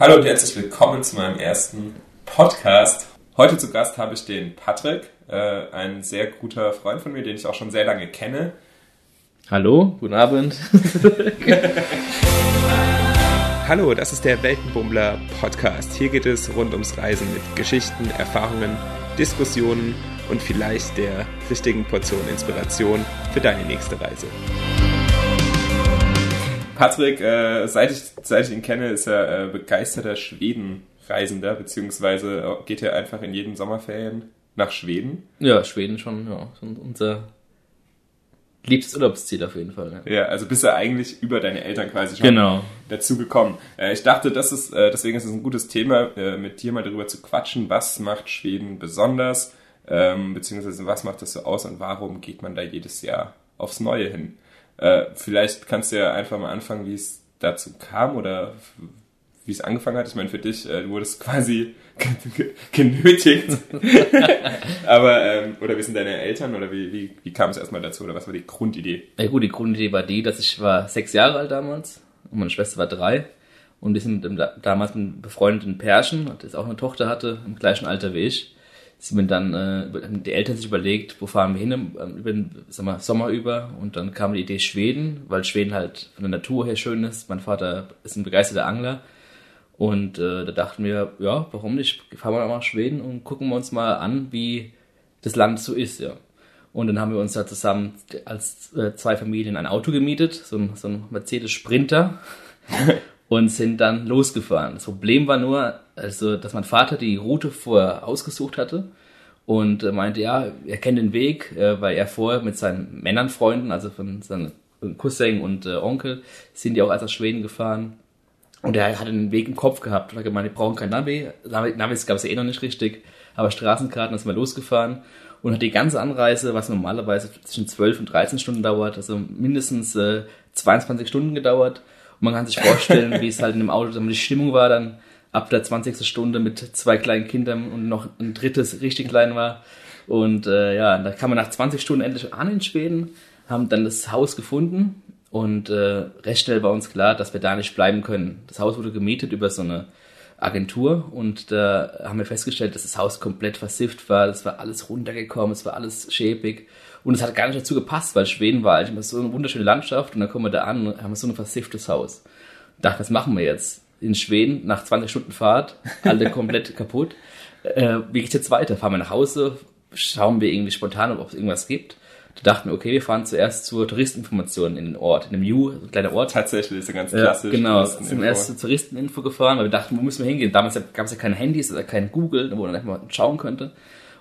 Hallo und herzlich willkommen zu meinem ersten Podcast. Heute zu Gast habe ich den Patrick, äh, ein sehr guter Freund von mir, den ich auch schon sehr lange kenne. Hallo, guten Abend. Hallo, das ist der Weltenbummler Podcast. Hier geht es rund ums Reisen mit Geschichten, Erfahrungen, Diskussionen und vielleicht der richtigen Portion Inspiration für deine nächste Reise. Patrick, äh, seit, ich, seit ich ihn kenne, ist er äh, begeisterter Schwedenreisender, beziehungsweise äh, geht er einfach in jeden Sommerferien nach Schweden. Ja, Schweden schon, ja. Unser liebstes Urlaubsziel auf jeden Fall. Ja. ja, also bist du eigentlich über deine Eltern quasi schon genau. dazu gekommen. Äh, ich dachte, das ist, äh, deswegen ist es ein gutes Thema, äh, mit dir mal darüber zu quatschen, was macht Schweden besonders, ähm, beziehungsweise was macht das so aus und warum geht man da jedes Jahr aufs Neue hin? Äh, vielleicht kannst du ja einfach mal anfangen, wie es dazu kam oder wie es angefangen hat. Ich meine, für dich, äh, du wurdest quasi genötigt. Aber, ähm, oder wie sind deine Eltern oder wie, wie, wie kam es erstmal dazu oder was war die Grundidee? Ja gut, die Grundidee war die, dass ich war sechs Jahre alt damals und meine Schwester war drei. Und wir sind damals mit einem befreundeten Pärchen, das auch eine Tochter hatte, im gleichen Alter wie ich sind wir dann, äh, die Eltern sich überlegt, wo fahren wir hin ähm, über den sag mal, Sommer über und dann kam die Idee Schweden, weil Schweden halt von der Natur her schön ist. Mein Vater ist ein begeisterter Angler und äh, da dachten wir, ja, warum nicht, fahren wir mal nach Schweden und gucken wir uns mal an, wie das Land so ist, ja. Und dann haben wir uns da zusammen als äh, zwei Familien ein Auto gemietet, so ein, so ein Mercedes Sprinter und sind dann losgefahren. Das Problem war nur, also, dass mein Vater die Route vorher ausgesucht hatte und meinte, ja, er kennt den Weg, äh, weil er vorher mit seinen Männernfreunden, also von seinen Cousin und äh, Onkel, sind die auch als aus Schweden gefahren. Und er hatte den Weg im Kopf gehabt. Und hat gemeint, die brauchen kein Navi. Navis gab es ja eh noch nicht richtig. Aber Straßenkarten ist mal losgefahren und hat die ganze Anreise, was normalerweise zwischen 12 und 13 Stunden dauert, also mindestens äh, 22 Stunden gedauert. Und man kann sich vorstellen, wie es halt in dem Auto dann die Stimmung war dann ab der 20. Stunde mit zwei kleinen Kindern und noch ein drittes richtig klein war. Und äh, ja, da kam man nach 20 Stunden endlich an in Schweden, haben dann das Haus gefunden und äh, recht schnell war uns klar, dass wir da nicht bleiben können. Das Haus wurde gemietet über so eine Agentur und da haben wir festgestellt, dass das Haus komplett versifft war, es war alles runtergekommen, es war alles schäbig und es hat gar nicht dazu gepasst, weil Schweden war eigentlich immer so eine wunderschöne Landschaft und dann kommen wir da an und haben so ein versifftes Haus. Ich dachte, was machen wir jetzt? In Schweden, nach 20 Stunden Fahrt, alle komplett kaputt. Äh, wie geht's jetzt weiter? Fahren wir nach Hause? Schauen wir irgendwie spontan, ob es irgendwas gibt? Da dachten wir, okay, wir fahren zuerst zur Touristeninformation in den Ort, in dem Ju, ein kleiner Ort. Tatsächlich, ist ja ganz klassisch. Ja, genau, sind erst zur Touristeninfo gefahren, weil wir dachten, wo müssen wir hingehen? Damals gab es ja keine Handys oder kein Google, wo man einfach mal schauen könnte.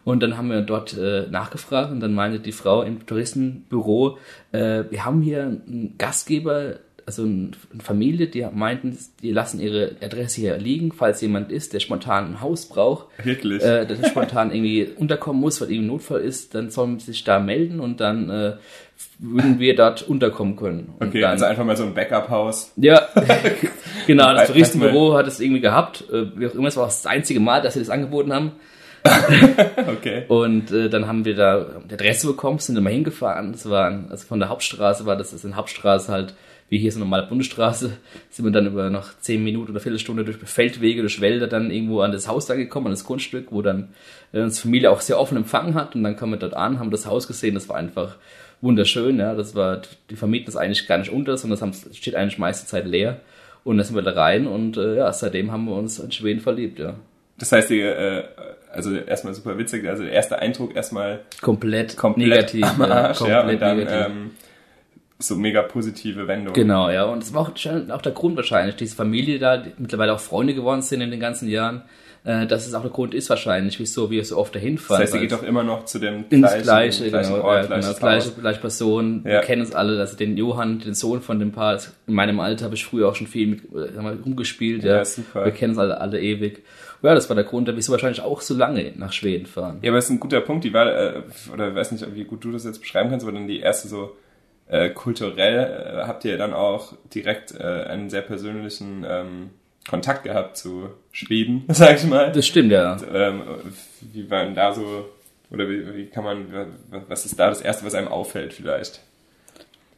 Und dann haben wir dort äh, nachgefragt und dann meinte die Frau im Touristenbüro, äh, wir haben hier einen Gastgeber, also eine Familie, die meinten, die lassen ihre Adresse hier liegen, falls jemand ist, der spontan ein Haus braucht, Wirklich? Äh, der spontan irgendwie unterkommen muss, weil ihm Notfall ist, dann sollen sie sich da melden und dann äh, würden wir dort unterkommen können. Und okay, dann, also einfach mal so ein Backup-Haus. Ja, genau, das Touristenbüro hat es irgendwie gehabt, äh, wie auch immer, es war das einzige Mal, dass sie das angeboten haben. okay. Und äh, dann haben wir da die Adresse bekommen, sind immer hingefahren. Das war, also von der Hauptstraße war das, das ist eine Hauptstraße halt, wie hier ist eine normale Bundesstraße, sind wir dann über noch zehn Minuten oder Viertelstunde durch Feldwege, durch Wälder dann irgendwo an das Haus da gekommen, an das Grundstück, wo dann äh, uns Familie auch sehr offen empfangen hat. Und dann kamen wir dort an, haben das Haus gesehen, das war einfach wunderschön, ja. Das war, die vermieten das eigentlich gar nicht unter, sondern das steht eigentlich meiste Zeit leer. Und dann sind wir da rein und äh, ja, seitdem haben wir uns in Schweden verliebt, ja. Das heißt, die, äh, also erstmal super witzig, also der erste Eindruck erstmal komplett, komplett negativ, am Arsch, ja, komplett und dann negativ. ähm, so mega positive Wendung. Genau, ja. Und es war auch, schon auch der Grund wahrscheinlich, diese Familie da, die mittlerweile auch Freunde geworden sind in den ganzen Jahren, äh, dass es auch der Grund ist wahrscheinlich, wieso wir so oft dahin Das fahren. heißt, ihr geht doch immer noch zu dem gleichen, gleiche, gleichen genau, Ort, genau, gleiche, gleiche Person. Ja. Wir kennen uns alle, also den Johann, den Sohn von dem Paar, in meinem Alter habe ich früher auch schon viel mit äh, wir rumgespielt, ja. Ja, super. Wir kennen uns alle, alle ewig. Ja, das war der Grund, wieso wahrscheinlich auch so lange nach Schweden fahren. Ja, aber das ist ein guter Punkt. Die war, äh, oder ich weiß nicht, wie gut du das jetzt beschreiben kannst, aber dann die erste so äh, kulturell äh, habt ihr dann auch direkt äh, einen sehr persönlichen ähm, Kontakt gehabt zu Schweden, sag ich mal. Das stimmt, ja. Ähm, wie war denn da so, oder wie, wie kann man, was ist da das Erste, was einem auffällt vielleicht?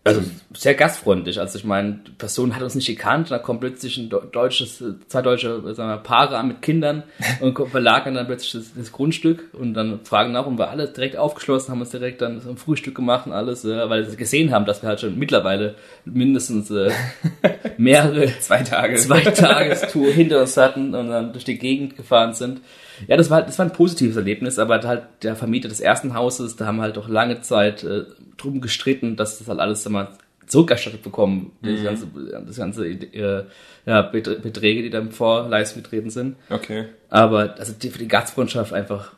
Also sehr gastfreundlich. Also ich meine, die Person hat uns nicht gekannt, da kommt plötzlich ein deutsches, zwei deutsche sagen wir, Paare an mit Kindern und verlagern dann plötzlich das, das, Grundstück und dann fragen nach und wir alle direkt aufgeschlossen, haben uns direkt dann so ein Frühstück gemacht und alles, äh, weil sie gesehen haben, dass wir halt schon mittlerweile mindestens äh, mehrere zwei Tage zwei Tagestour hinter uns hatten und dann durch die Gegend gefahren sind. Ja, das war, das war ein positives Erlebnis, aber halt der Vermieter des ersten Hauses, da haben wir halt auch lange Zeit äh, drum gestritten, dass das halt alles immer zurückerstattet bekommen, mhm. das ganze, das ganze äh, ja, Beträge, die da im Vorleistung getreten sind. Okay. Aber also die, für die Gastfreundschaft einfach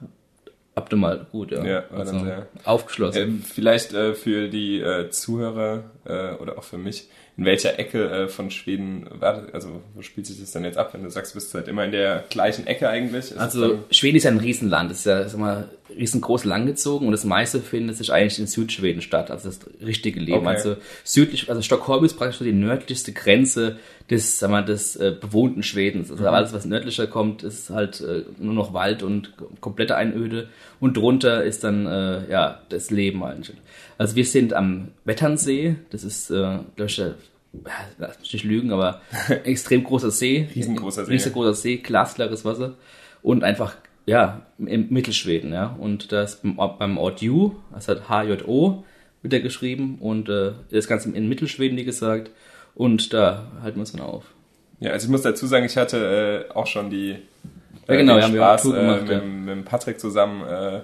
optimal gut, ja. ja also, sehr aufgeschlossen. Ähm, vielleicht äh, für die äh, Zuhörer äh, oder auch für mich, in welcher Ecke äh, von Schweden war das, also wo spielt sich das dann jetzt ab, wenn du sagst, du bist halt immer in der gleichen Ecke eigentlich? Ist also Schweden ist ja ein Riesenland, es ist ja sag mal, riesengroß langgezogen und das meiste findet sich eigentlich in Südschweden statt, also das richtige Leben. Okay. Also südlich, also Stockholm ist praktisch so die nördlichste Grenze des, sag mal, des äh, bewohnten Schwedens. Also mhm. alles, was nördlicher kommt, ist halt äh, nur noch Wald und komplette Einöde und drunter ist dann äh, ja das Leben eigentlich. Also wir sind am Wetternsee, das ist, äh, glaube ich, lass mich nicht lügen, aber extrem großer See. Riesengroßer See. Riesengroßer See, glasklares Wasser und einfach, ja, im Mittelschweden, ja. Und das beim Ort Ju, das hat HJO, wird er geschrieben und äh, das Ganze in Mittelschweden, wie gesagt. Und da halten wir uns dann auf. Ja, also ich muss dazu sagen, ich hatte äh, auch schon die ja, genau, den Spaß, wir gemacht, äh, mit, ja. mit Patrick zusammen äh,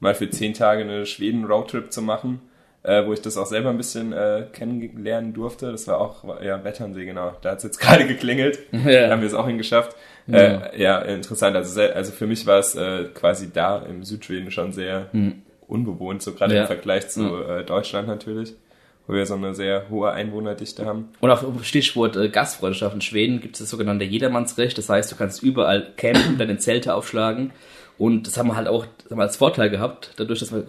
mal für zehn Tage eine Schweden-Roadtrip zu machen äh, wo ich das auch selber ein bisschen äh, kennenlernen durfte. Das war auch, ja, Wetternsee, genau. Da hat es jetzt gerade geklingelt. Ja. Da haben wir es auch hingeschafft. Ja. Äh, ja, interessant. Also, also für mich war es äh, quasi da im Südschweden schon sehr mhm. unbewohnt, so gerade ja. im Vergleich zu äh, Deutschland natürlich wo wir so eine sehr hohe Einwohnerdichte haben. Und auf Stichwort äh, Gastfreundschaft in Schweden gibt es das sogenannte Jedermannsrecht. Das heißt, du kannst überall campen, deine Zelte aufschlagen und das haben wir halt auch wir als Vorteil gehabt, dadurch, dass wir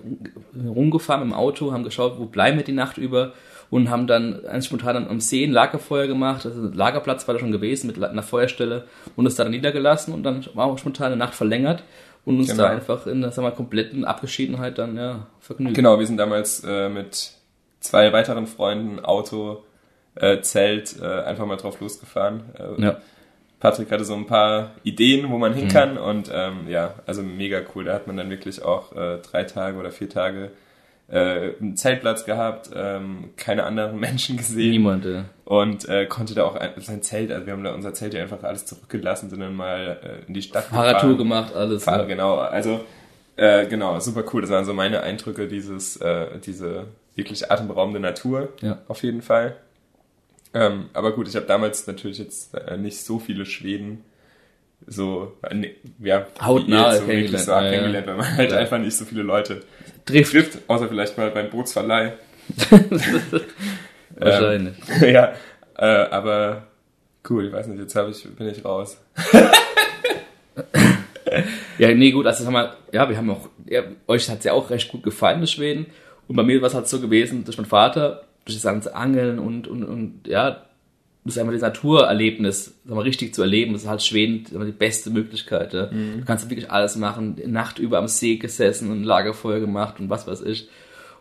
rumgefahren im Auto, haben geschaut, wo bleiben wir die Nacht über und haben dann ganz spontan dann am See ein Lagerfeuer gemacht. Also Lagerplatz war da schon gewesen mit einer Feuerstelle und es da dann niedergelassen und dann war auch spontan eine Nacht verlängert und uns genau. da einfach in der kompletten Abgeschiedenheit dann ja vergnügt. Genau, wir sind damals äh, mit zwei weiteren Freunden Auto, äh, Zelt äh, einfach mal drauf losgefahren. Äh, ja Patrick hatte so ein paar Ideen, wo man hin mhm. kann mhm. und ähm, ja, also mega cool. Da hat man dann wirklich auch äh, drei Tage oder vier Tage äh, einen Zeltplatz gehabt, ähm, keine anderen Menschen gesehen. Niemand, ja. Und äh, konnte da auch ein, sein Zelt, also wir haben da unser Zelt ja einfach alles zurückgelassen, sind dann mal äh, in die Stadt Fahrradtour gemacht, alles. Fahr, ja. Genau, also äh, genau, super cool. Das waren so meine Eindrücke, dieses, äh, diese wirklich atemberaubende Natur, ja. auf jeden Fall. Ähm, aber gut, ich habe damals natürlich jetzt äh, nicht so viele Schweden so äh, ja, hautnah so wirklich so ja, kennengelernt, weil man halt ja. einfach nicht so viele Leute trifft. trifft außer vielleicht mal beim Bootsverleih. Wahrscheinlich. Ähm, ja, äh, aber cool, ich weiß nicht, jetzt hab ich, bin ich raus. ja, nee, gut, also haben wir, ja, wir haben auch, ja, euch hat's ja auch recht gut gefallen, das Schweden. Und bei mir war es halt so gewesen, dass mein Vater durch das ganze Angeln und, und, und ja, das ist einfach das Naturerlebnis, sag mal, richtig zu erleben. Das ist halt Schweden mal, die beste Möglichkeit. Ja. Mhm. Du kannst wirklich alles machen. Nacht über am See gesessen und Lagerfeuer gemacht und was weiß ich.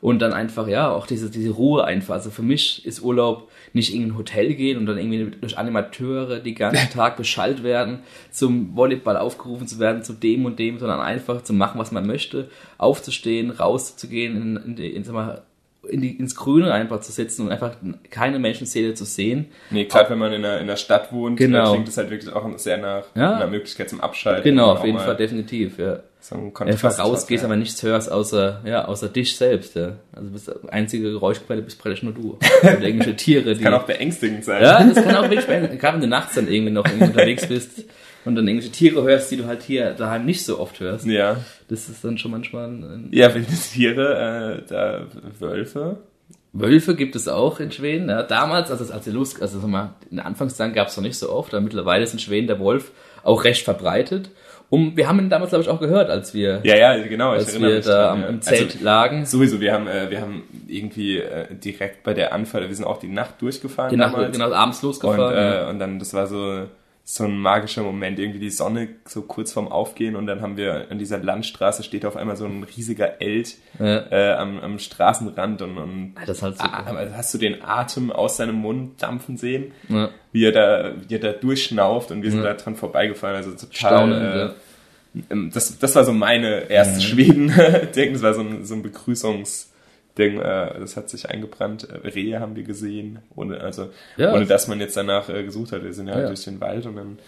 Und dann einfach, ja, auch diese, diese Ruhe einfach. Also für mich ist Urlaub nicht in ein Hotel gehen und dann irgendwie durch Animateure die ganzen Tag beschallt werden, zum Volleyball aufgerufen zu werden, zu dem und dem, sondern einfach zu machen, was man möchte, aufzustehen, rauszugehen, in, in, in, in in die, ins Grüne einfach zu sitzen und einfach keine Menschenseele zu sehen. Nee, gerade wenn man in einer, in einer Stadt wohnt, genau. klingt es halt wirklich auch sehr nach ja. einer Möglichkeit zum Abschalten. Genau, auf jeden Fall, definitiv, ja. So einfach rausgehst, ja. aber nichts hörst außer, ja, außer dich selbst, ja. Also bist einzige Geräuschquelle bist praktisch nur du. Oder irgendwelche Tiere, die. Das kann auch beängstigend sein. Ja, das kann auch wirklich beängstigend, gerade wenn du nachts dann irgendwie noch unterwegs bist und dann irgendwelche Tiere hörst, die du halt hier daheim nicht so oft hörst. Ja. Das ist dann schon manchmal ein, Ja, wilde Tiere, äh, da Wölfe. Wölfe gibt es auch in Schweden. Ja, damals, also als sie los, also sag mal, in Anfangszeit gab es noch nicht so oft, aber mittlerweile ist in Schweden der Wolf auch recht verbreitet. Und wir haben ihn damals, glaube ich, auch gehört, als wir, ja, ja, genau, als wir da am, im Zelt also, lagen. Sowieso, wir haben, äh, wir haben irgendwie äh, direkt bei der Anfall, wir sind auch die Nacht durchgefahren. Die Nacht, genau, abends losgefahren. Und, äh, und dann, das war so, so ein magischer Moment, irgendwie die Sonne so kurz vorm Aufgehen und dann haben wir an dieser Landstraße steht auf einmal so ein riesiger Eld Ja. äh, am, am Straßenrand und, und Ja, das halt so. ah, aber hast du den Atem aus seinem Mund dampfen sehen, Ja. wie er da, wie er da durchschnauft und wir sind Ja. da dran vorbeigefahren, also total. Staunend, äh, ähm, das, das war so meine erste Schweden-Ding, das war so ein, so ein Begrüßungsding, äh, das hat sich eingebrannt. Äh, Rehe haben wir gesehen, ohne, also, Ja. ohne dass man jetzt danach äh, gesucht hat. Wir sind ja, halt Ja. durch den Wald und dann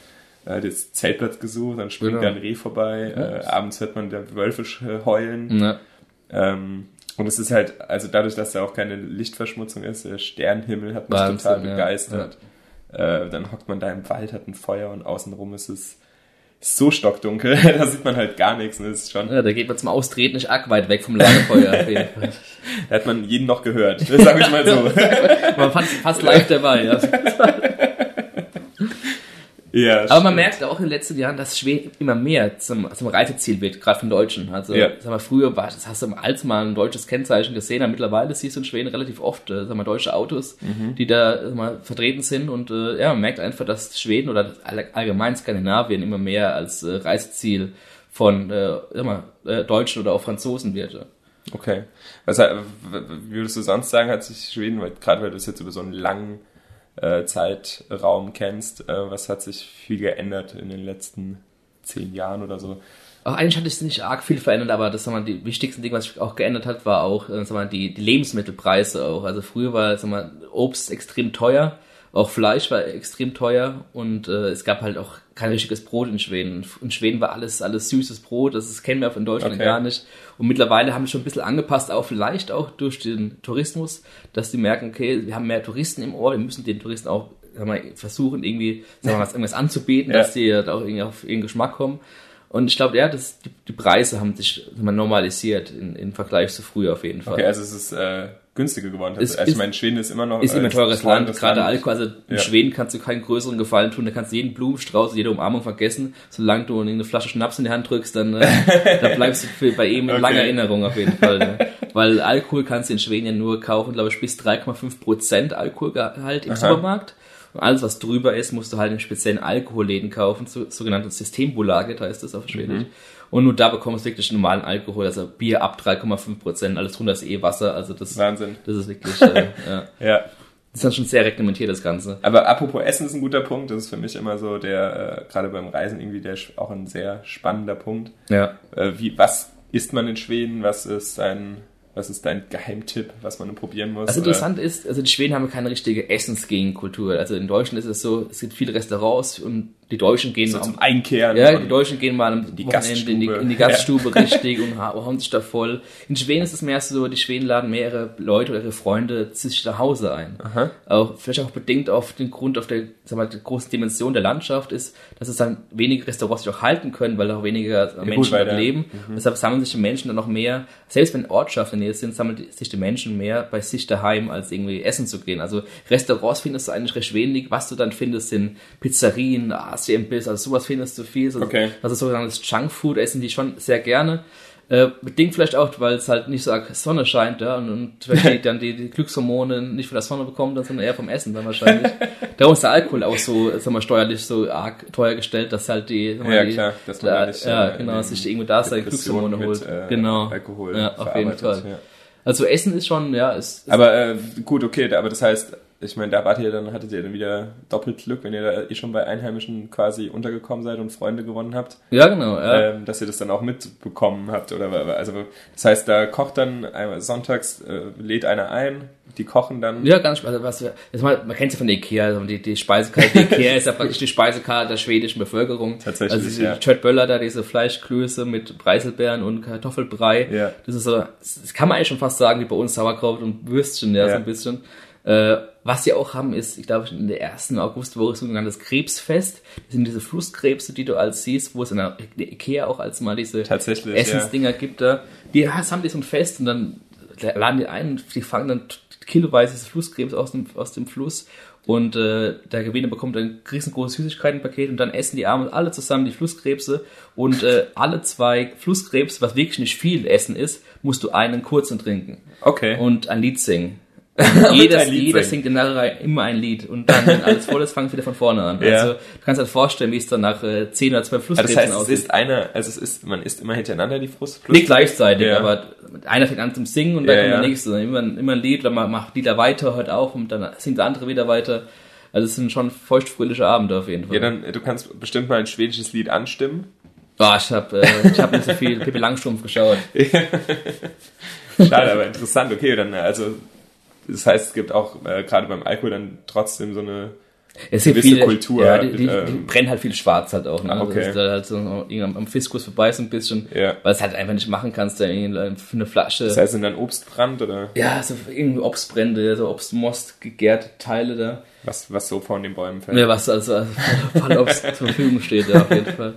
äh, das Zeltplatz gesucht, dann springt Genau. da ein Reh vorbei, äh, abends hört man da Wölfe sch- heulen. Ähm, und es ist halt, also dadurch, dass da auch keine Lichtverschmutzung ist, der Sternenhimmel hat mich Wahnsinn, total begeistert. Äh, dann hockt man da im Wald, hat ein Feuer und außenrum ist es so stockdunkel, da sieht man halt gar nichts. Das ist schon, ja, da geht man zum Austreten nicht arg weit weg vom Lagerfeuer auf jeden Fall. da hat man jeden noch gehört, sag ich mal so. Man fand fast live dabei. Ja. Ja, Aber man stimmt. merkt auch in den letzten Jahren, dass Schweden immer mehr zum, zum Reiseziel wird, gerade von Deutschen. Also, Ja. sag mal, früher war, das hast du als mal ein deutsches Kennzeichen gesehen, aber mittlerweile siehst du in Schweden relativ oft, äh, sag mal, deutsche Autos, Mhm. die da, mal, vertreten sind und, äh, ja, man merkt einfach, dass Schweden oder all- allgemein Skandinavien immer mehr als äh, Reiseziel von, äh, mal, äh, Deutschen oder auch Franzosen wird. Okay. Was, wie würdest du sonst sagen, hat sich Schweden, weil, gerade weil du es jetzt über so einen langen äh, Zeitraum kennst, äh, was hat sich viel geändert in den letzten zehn Jahren oder so? Auch eigentlich hat sich nicht arg viel verändert, aber das sag mal, die wichtigsten Dinge, was sich auch geändert hat, war auch äh, mal, die, die Lebensmittelpreise auch. Also früher war mal, Obst extrem teuer, auch Fleisch war extrem teuer und äh, es gab halt auch kein richtiges Brot in Schweden. In Schweden war alles alles süßes Brot, das kennen wir in Deutschland Okay. gar nicht. Und mittlerweile haben wir schon ein bisschen angepasst, auch vielleicht auch durch den Tourismus, dass die merken, okay, wir haben mehr Touristen im Ohr, wir müssen den Touristen auch sag mal, versuchen, irgendwie sagen wir was, irgendwas anzubieten, Ja. dass die da auch irgendwie auf ihren Geschmack kommen. Und ich glaube, ja, das, die, die Preise haben sich normalisiert in, im Vergleich zu früher auf jeden Fall. Okay, also es ist äh, günstiger geworden. Es Also, also ich ist- meine, Schweden ist immer noch ist immer ein äh, teures Land, gerade. Alkohol. Also in Ja. Schweden kannst du keinen größeren Gefallen tun. Da kannst du jeden Blumenstrauß, jede Umarmung vergessen. Solange du eine Flasche Schnaps in die Hand drückst, dann äh, da bleibst du für, bei ihm in Okay. langer Erinnerung auf jeden Fall. Ne? Weil Alkohol kannst du in Schweden ja nur kaufen, glaube ich, bis 3,5 Prozent Alkoholgehalt im Supermarkt. Und alles, was drüber ist, musst du halt in speziellen Alkoholläden kaufen, so, sogenannte Systembolaget heißt das auf Schwedisch. Und nur da bekommst du wirklich normalen Alkohol, also Bier ab 3,5 Prozent, alles drunter ist eh Wasser, also das, Wahnsinn. das ist wirklich, äh, ja. Ja. Das ist dann schon sehr reglementiert, das Ganze. Aber apropos Essen ist ein guter Punkt. Das ist für mich immer so der, äh, gerade beim Reisen irgendwie der auch ein sehr spannender Punkt. Ja. Äh, wie, was isst man in Schweden? Was ist ein, was ist dein Geheimtipp, was man probieren muss? Was interessant ist, also die Schweden haben keine richtige Essensgegenkultur. Also in Deutschland ist es so, es gibt viele Restaurants und die Deutschen gehen so zum Einkehren. Ja, die Deutschen gehen mal am die Wochenende in die, Gaststube. in die Gaststube richtig und ha- hauen sich da voll. In Schweden ist es mehr so, die Schweden laden mehrere Leute oder ihre Freunde zu sich nach Hause ein. Aha. Auch, vielleicht auch bedingt auf den Grund, auf der, sag mal, der großen Dimension der Landschaft ist, dass es dann wenige Restaurants sich auch halten können, weil auch weniger Menschen weil dort der- leben. Deshalb sammeln sich die Menschen dann noch mehr, selbst wenn Ortschaften in der Nähe sind, sammeln sich die Menschen mehr bei sich daheim, als irgendwie essen zu gehen. Also Restaurants findest du eigentlich recht wenig. Was du dann findest, sind Pizzerien, Asien-Biss, also sowas findest du viel. So, Okay. Also sogenanntes Junkfood essen die schon sehr gerne. Äh, bedingt vielleicht auch, weil es halt nicht so Sonne scheint, ja, und, und die dann die, die Glückshormone nicht von der Sonne bekommen, dann sondern eher vom Essen dann wahrscheinlich. Darum ist der Alkohol auch so, sagen wir, steuerlich so arg teuer gestellt, dass halt die, Ja, die, klar, dass man da, nicht, ja, äh, genau, sich irgendwie da seine Glückshormone holt. mit, äh, genau. Alkohol Ja, auf jeden Fall. ja. Also Essen ist schon, ja, ist, ist Aber äh, gut, okay, aber das heißt, ich meine, da wart ihr dann, hattet ihr dann wieder doppelt Glück, wenn ihr da eh schon bei Einheimischen quasi untergekommen seid und Freunde gewonnen habt, ja genau, ja. ähm, dass ihr das dann auch mitbekommen habt. Oder also das heißt, da kocht dann einmal sonntags, äh, lädt einer ein, die kochen dann. Ja, ganz also was jetzt mal, man kennt sie von der Ikea, also die, die Speisekarte der Ikea ist ja praktisch die Speisekarte der schwedischen Bevölkerung. Tatsächlich, Also diese ja. Böller da, diese Fleischklöße mit Preiselbeeren und Kartoffelbrei. Ja. Das ist so, das kann man eigentlich schon fast sagen, wie bei uns Sauerkraut und Würstchen, ja, Ja. so ein bisschen. Äh, was sie auch haben, ist, ich glaube, in der ersten Augustwoche ist sogenanntes Krebsfest. Das sind diese Flusskrebse, die du als siehst, wo es in der Ikea auch als mal diese Essensdinger gibt da. Die ja, das haben die so ein Fest und dann laden die ein und die fangen dann kiloweise diese Flusskrebs aus dem, aus dem Fluss und äh, der Gewinner bekommt ein riesengroßes Süßigkeitenpaket und dann essen die Armen alle zusammen die Flusskrebse und äh, alle zwei Flusskrebs, was wirklich nicht viel Essen ist, musst du einen kurzen trinken Okay. und ein Lied singen. Jeder, jeder singt in der Reihe immer ein Lied und dann, wenn alles voll ist, fangen wieder von vorne an. Ja. Also, du kannst dir halt vorstellen, wie es dann nach äh, 10 oder 12 Also das Flusskrebsen heißt, es ist einer, also es ist, man isst immer hintereinander die Frust. Nicht gleichzeitig, Ja. aber einer fängt an zum Singen und dann Ja, kommt der nächste. Dann Immer, immer ein Lied, dann ma- macht Lieder weiter, hört auf und dann singt der andere wieder weiter. Also es sind schon feuchtfröhliche Abende auf jeden Fall. Ja, dann, du kannst bestimmt mal ein schwedisches Lied anstimmen. Boah, ich habe äh, ich hab nicht so viel Pippi Langstrumpf geschaut. Schade, aber interessant. Okay, dann, also, das heißt, es gibt auch, äh, gerade beim Alkohol dann trotzdem so eine, Es gibt Gewisse viele, Kultur, Ja, die, die, die ähm, brennen halt viel schwarz halt auch. Ne? Ah, okay. Da halt so am, am Fiskus vorbei so ein bisschen. Ja. Weil es halt einfach nicht machen kannst, da eine Flasche. das heißt, sind dann Obstbrand oder ja, so irgendwie Obstbrände, so Obstmost, gegärte Teile da. was, was so von den Bäumen fällt. Ja, was also voll Obst zur Verfügung steht, ja, auf jeden Fall.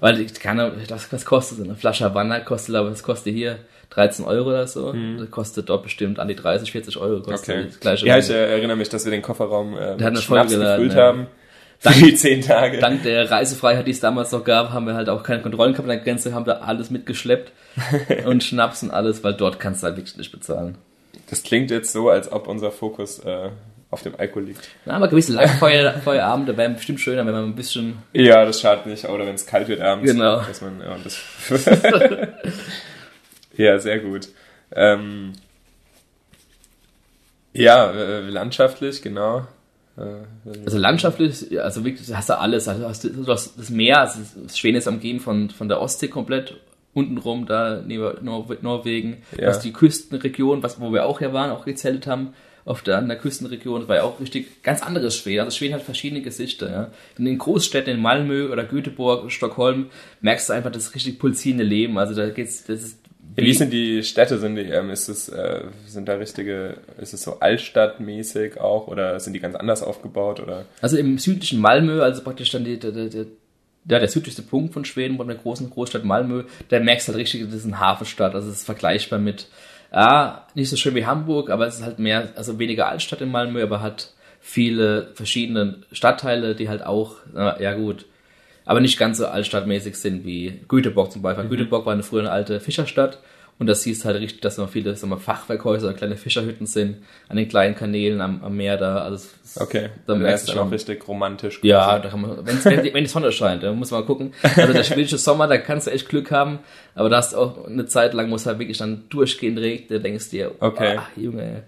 Weil ich kann, das, was kostet eine Flasche Havanna kostet, aber was kostet hier 13 Euro oder so. Das kostet dort bestimmt an die 30, 40 Euro kostet Mhm. Okay. das gleiche. Ja, ich äh, erinnere mich, dass wir den Kofferraum äh, mit Schnaps gefüllt ja. haben. Für die zehn Tage. Dank der Reisefreiheit, die es damals noch gab, haben wir halt auch keine Kontrollen gehabt an der Grenze, haben wir alles mitgeschleppt und Schnaps und alles, weil dort kannst du halt wirklich nicht bezahlen. Das klingt jetzt so, als ob unser Fokus äh, auf dem Alkohol liegt. Na, aber gewisse Lagerfeuerabende wären bestimmt schöner, wenn man ein bisschen Ja, das schadet nicht. Oder wenn es kalt wird abends. Genau. Dass man, ja, das ja, sehr gut. Ähm, ja, äh, landschaftlich, genau. Äh, Also landschaftlich, also wirklich, hast du alles. Also hast du, du hast das Meer, also das Schweden ist am Gehen von, von der Ostsee komplett untenrum, da neben Nor Norwegen. Du Ja. hast die Küstenregion, was, wo wir auch ja waren, auch gezeltet haben, auf der, an der Küstenregion, war ja auch richtig ganz anderes Schweden. Also Schweden hat verschiedene Gesichter. Ja. In den Großstädten in Malmö oder Göteborg, Stockholm, merkst du einfach das richtig pulsierende Leben. Also da geht's, das ist wie sind die Städte? Sind die, ähm, ist es, äh, sind da richtige, ist es so Altstadtmäßig auch oder sind die ganz anders aufgebaut oder? Also im südlichen Malmö, also praktisch dann die, der, der, der, ja, der südlichste Punkt von Schweden, von der großen Großstadt Malmö, da merkst du halt richtig, das ist eine Hafenstadt. Also es ist vergleichbar mit, ja, nicht so schön wie Hamburg, aber es ist halt mehr, also weniger Altstadt in Malmö, aber hat viele verschiedene Stadtteile, die halt auch, ja gut, aber nicht ganz so altstadtmäßig sind wie Göteborg zum Beispiel. Göteborg war eine früher eine alte Fischerstadt und das siehst halt richtig, dass noch viele sagen wir, Fachwerkhäuser, kleine Fischerhütten sind an den kleinen Kanälen am, am Meer da. Also es- Okay, da dann merkst du schon. richtig romantisch. Ja, da kann man, wenn's, wenn, die- wenn die Sonne scheint, dann muss man mal gucken. Also der schwedische Sommer, da kannst du echt Glück haben, aber da hast du auch eine Zeit lang, muss halt wirklich dann durchgehend regnen, da denkst du dir, Okay. ah, Junge,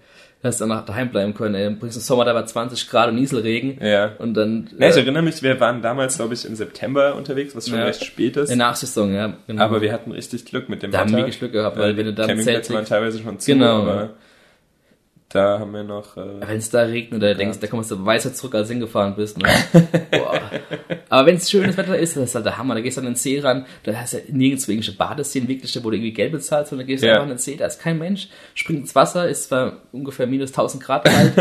hast dann daheim bleiben können, ey. bringst im Sommer da war 20 Grad und Nieselregen Ja. und dann Ne, ich äh, erinnere mich, wir waren damals, glaube ich, im September unterwegs, was schon Ja. recht spät ist. in der Nachsaison, ja. Genau. Aber wir hatten richtig Glück mit dem Da haben Wetter. wir wirklich Glück gehabt, weil Äh, wenn du da im Campingplätze Zelt waren teilweise schon zu, Genau. aber da haben wir noch... Äh, wenn es da regnet, da denkst da kommst du weißer zurück, als du hingefahren bist. Ne? Boah. Aber wenn es schönes Wetter ist, das ist halt der Hammer. Da gehst du an den See ran, da hast du ja nirgends irgendwelche Badeszenen, wirklich, wo du irgendwie Geld bezahlst, sondern gehst du Ja. einfach an den See, da ist kein Mensch, springt ins Wasser, ist zwar ungefähr minus 1000 Grad kalt,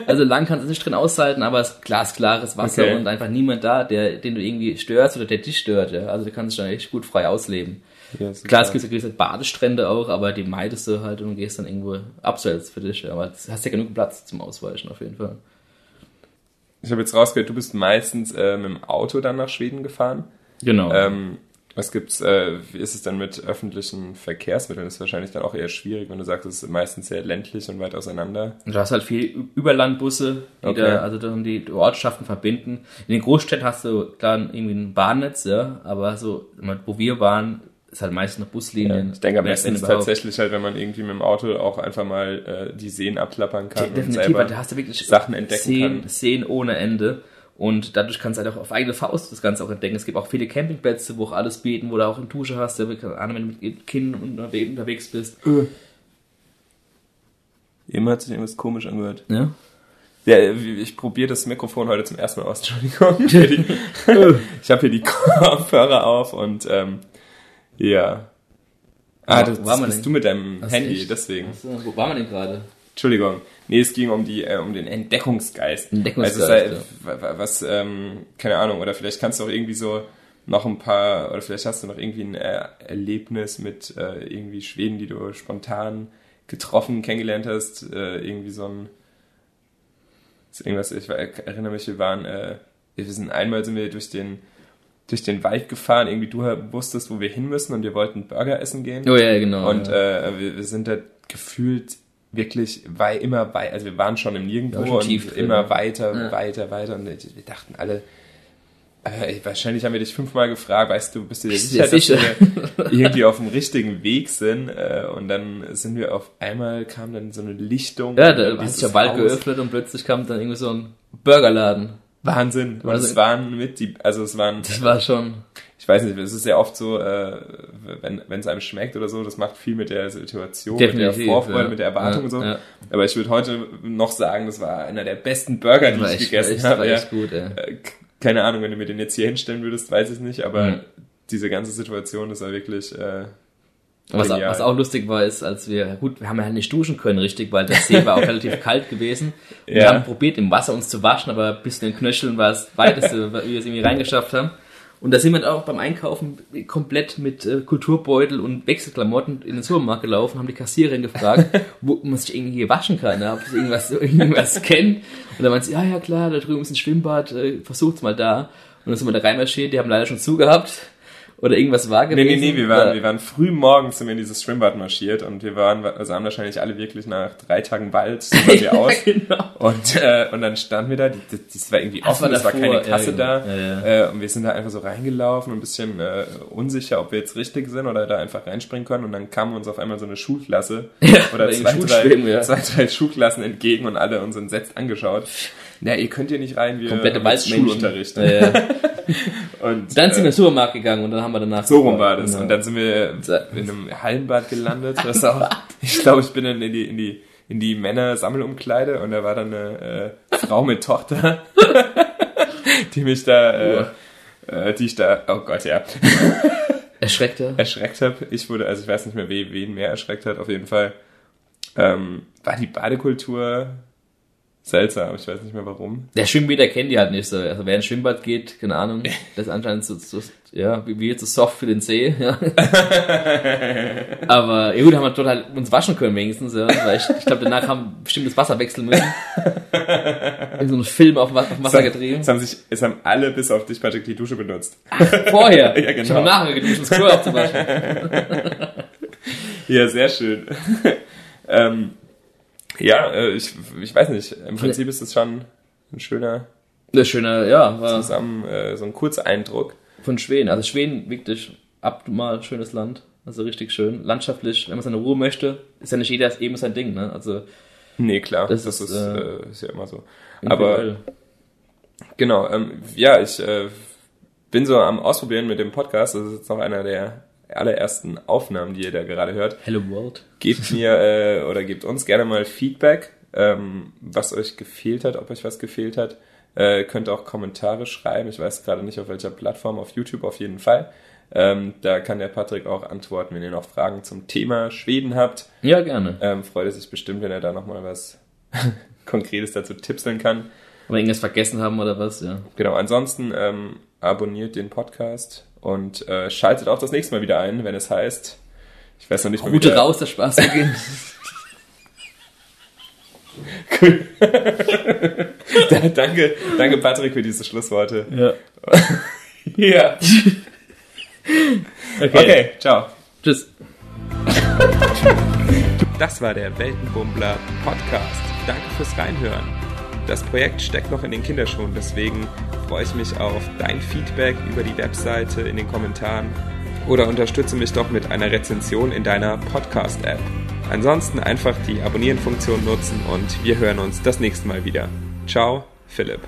also lang kannst du nicht drin aushalten, aber es ist glasklares Wasser Okay. und einfach niemand da, der, den du irgendwie störst oder der dich stört. Ja? Also du kannst dich dann echt gut frei ausleben. Super. Klar, es gibt gewisse Badestrände auch, aber die meidest du halt und gehst dann irgendwo abseits für dich. Aber du hast ja genug Platz zum Ausweichen auf jeden Fall. Ich habe jetzt rausgehört, du bist meistens äh, mit dem Auto dann nach Schweden gefahren. Genau. Ähm, was gibt's, äh, wie ist es dann mit öffentlichen Verkehrsmitteln? Das ist wahrscheinlich dann auch eher schwierig, wenn du sagst, es ist meistens sehr ländlich und weit auseinander. Du hast halt viel Überlandbusse, die Okay. da, also dann die, Ortschaften verbinden. In den Großstädten hast du klar irgendwie ein Bahnnetz, ja, aber so, wo wir waren, ist halt meistens noch Buslinien. Ich denke am besten ist überhaupt. tatsächlich halt, wenn man irgendwie mit dem Auto auch einfach mal äh, die Seen abklappern kann und Definitiv, selber weil da hast du wirklich Sachen entdecken Seen, kann. Seen ohne Ende. Und dadurch kannst du halt auch auf eigene Faust das Ganze auch entdecken. Es gibt auch viele Campingplätze, wo auch alles bieten, wo du auch eine Dusche hast, ja, keine Ahnung, wenn du mit Kindern unterwe- unterwegs bist. Eben hat sich irgendwas komisch angehört. Ja? Ja, ich probiere das Mikrofon heute zum ersten Mal aus. Entschuldigung. Ich habe hier die Kopfhörer auf und ähm, ja. Ah, Wo das, war man bist denn? du mit deinem Hast Handy, echt? deswegen. So, wo war man denn gerade? Entschuldigung. Nee, es ging um die äh, um den Entdeckungsgeist. Entdeckungsgeist, Also, wa- wa- was, ähm, keine Ahnung, oder vielleicht kannst du auch irgendwie so noch ein paar, oder vielleicht hast du noch irgendwie ein äh, Erlebnis mit äh, irgendwie Schweden, die du spontan getroffen, kennengelernt hast, äh, irgendwie so ein irgendwas, ich war, erinnere mich, wir waren, äh, wir sind einmal sind wir durch den durch den Wald gefahren, irgendwie du wusstest, wo wir hin müssen und wir wollten Burger essen gehen. Oh ja, genau. Und ja. äh, wir, wir sind da gefühlt wirklich weil immer weit, also wir waren schon im Nirgendwo schon und drin, immer weiter, Ja. weiter, weiter und wir dachten alle, äh, wahrscheinlich haben wir dich fünfmal gefragt, weißt du, bist du dir sicher, dass wir irgendwie auf dem richtigen Weg sind äh, und dann sind wir auf einmal, kam dann so eine Lichtung. Ja, da hat sich der Wald Haus. geöffnet und plötzlich kam dann irgendwie so ein Burgerladen. Wahnsinn. Und Also- es waren mit die, also es waren, Das war schon. ich weiß nicht, es ist ja oft so, äh, wenn es einem schmeckt oder so, das macht viel mit der Situation, mit der Definitiv, Vorfreude, ja. mit der Erwartung Ja, und so. ja. Aber ich würde heute noch sagen, das war einer der besten Burger, die War ich gegessen habe. war Ja. echt gut, ey. Äh, Keine Ahnung, wenn du mir den jetzt hier hinstellen würdest, weiß ich nicht, aber Mhm. diese ganze Situation, das war wirklich äh, Was, auch- genial. was auch lustig war, ist, als wir, gut, wir haben ja nicht duschen können, richtig, weil der See war auch relativ kalt gewesen. Und Wir Ja. haben probiert, im Wasser uns zu waschen, aber bis zu den Knöcheln war es weiteste, wie wir es irgendwie reingeschafft haben. Und da sind wir dann auch beim Einkaufen komplett mit äh, Kulturbeutel und Wechselklamotten in den Supermarkt gelaufen, haben die Kassiererin gefragt, wo man sich irgendwie hier waschen kann, ob sie irgendwas, irgendwas kennt. Und dann meinte sie, ja, ja klar, da drüben ist ein Schwimmbad, äh, versucht's mal da. Und dann sind wir da reinmarschiert, die haben leider schon zugehabt. Oder irgendwas war Nee, gewesen. nee, nee, wir waren, Oder- wir waren früh morgens sind wir in dieses Schwimmbad marschiert und wir waren, also haben wahrscheinlich alle wirklich nach drei Tagen Wald super wir aus. genau. Und, äh, und dann standen wir da, die, die, das war irgendwie offen, war es war davor, keine Kasse ja, da. genau. Ja, Äh, und wir sind da einfach so reingelaufen, ein bisschen äh, unsicher, ob wir jetzt richtig sind oder da einfach reinspringen können. Und dann kam uns auf einmal so eine Schulklasse oder zwei drei, zwei, drei Schulklassen entgegen und alle uns entsetzt angeschaut. Na, ihr könnt hier nicht rein, wir komplette haben. Schulunterricht. Ja, ja. Und, Dann sind wir in äh, den Supermarkt gegangen und dann haben wir danach. so rum war das. Genau. Und dann sind wir in einem Hallenbad gelandet. Das auch, ich glaube, ich bin dann in die, in die, in die Männer-Sammelumkleide und da war dann eine äh, Frau mit Tochter, die mich da, äh, äh, die ich da, oh Gott, ja, Erschreckt er? erschreckt habe. Ich wurde, also ich weiß nicht mehr, wen, wen mehr erschreckt hat, auf jeden Fall. Ähm, war die Badekultur seltsam, ich weiß nicht mehr warum. Der Schwimmbäder kennt die halt nicht so. Also wer ins Schwimmbad geht, keine Ahnung, das ist anscheinend so, so ja, wie jetzt so soft für den See, ja. Aber ja gut, haben wir total uns waschen können wenigstens, ja. Weil ich, ich glaube, danach haben bestimmt das Wasser wechseln müssen. In so einem Film auf, auf Wasser getrieben. Es haben sich, es haben alle bis auf dich, Patrick, die Dusche benutzt. Vorher. Ja, genau. Ich habe nachher geduscht, das Klo abzuwaschen. Ja, sehr schön. ähm, ja, äh, ich, ich weiß nicht. Im Prinzip ist es schon ein schöner Das schöne, ja, war zusammen, äh, so ein Kurzeindruck. von Schweden. Also Schweden wirklich abnormal schönes Land. Also richtig schön. Landschaftlich, wenn man seine Ruhe möchte, ist ja nicht jeder eben sein Ding, ne? Also Nee, klar, das, Das ist, ist, äh, äh, ist ja immer so. Aber genau, ähm, ja, ich äh, bin so am Ausprobieren mit dem Podcast. Das ist jetzt noch einer der allerersten Aufnahmen, die ihr da gerade hört. Hello World. Gebt mir äh, oder gebt uns gerne mal Feedback, ähm, was euch gefehlt hat, ob euch was gefehlt hat. Äh, könnt auch Kommentare schreiben. Ich weiß gerade nicht auf welcher Plattform, auf YouTube auf jeden Fall. Ähm, da kann der Patrick auch antworten, wenn ihr noch Fragen zum Thema Schweden habt. Ja, gerne. Ähm, freut er sich bestimmt, wenn er da nochmal was Konkretes dazu tipseln kann. Oder irgendwas vergessen haben oder was, ja. Genau, ansonsten ähm, abonniert den Podcast und äh, schaltet auch das nächste Mal wieder ein, wenn es heißt, ich weiß noch nicht Route wieder- raus, der Spaß beginnt. Da- danke, danke Patrick für diese Schlussworte. ja. Ja. Okay. Okay, ciao. Tschüss. Das war der Weltenbummler Podcast. Danke fürs Reinhören. Das Projekt steckt noch in den Kinderschuhen, deswegen freue ich mich auf dein Feedback über die Webseite in den Kommentaren oder unterstütze mich doch mit einer Rezension in deiner Podcast-App. Ansonsten einfach die Abonnieren-Funktion nutzen und wir hören uns das nächste Mal wieder. Ciao, Philipp.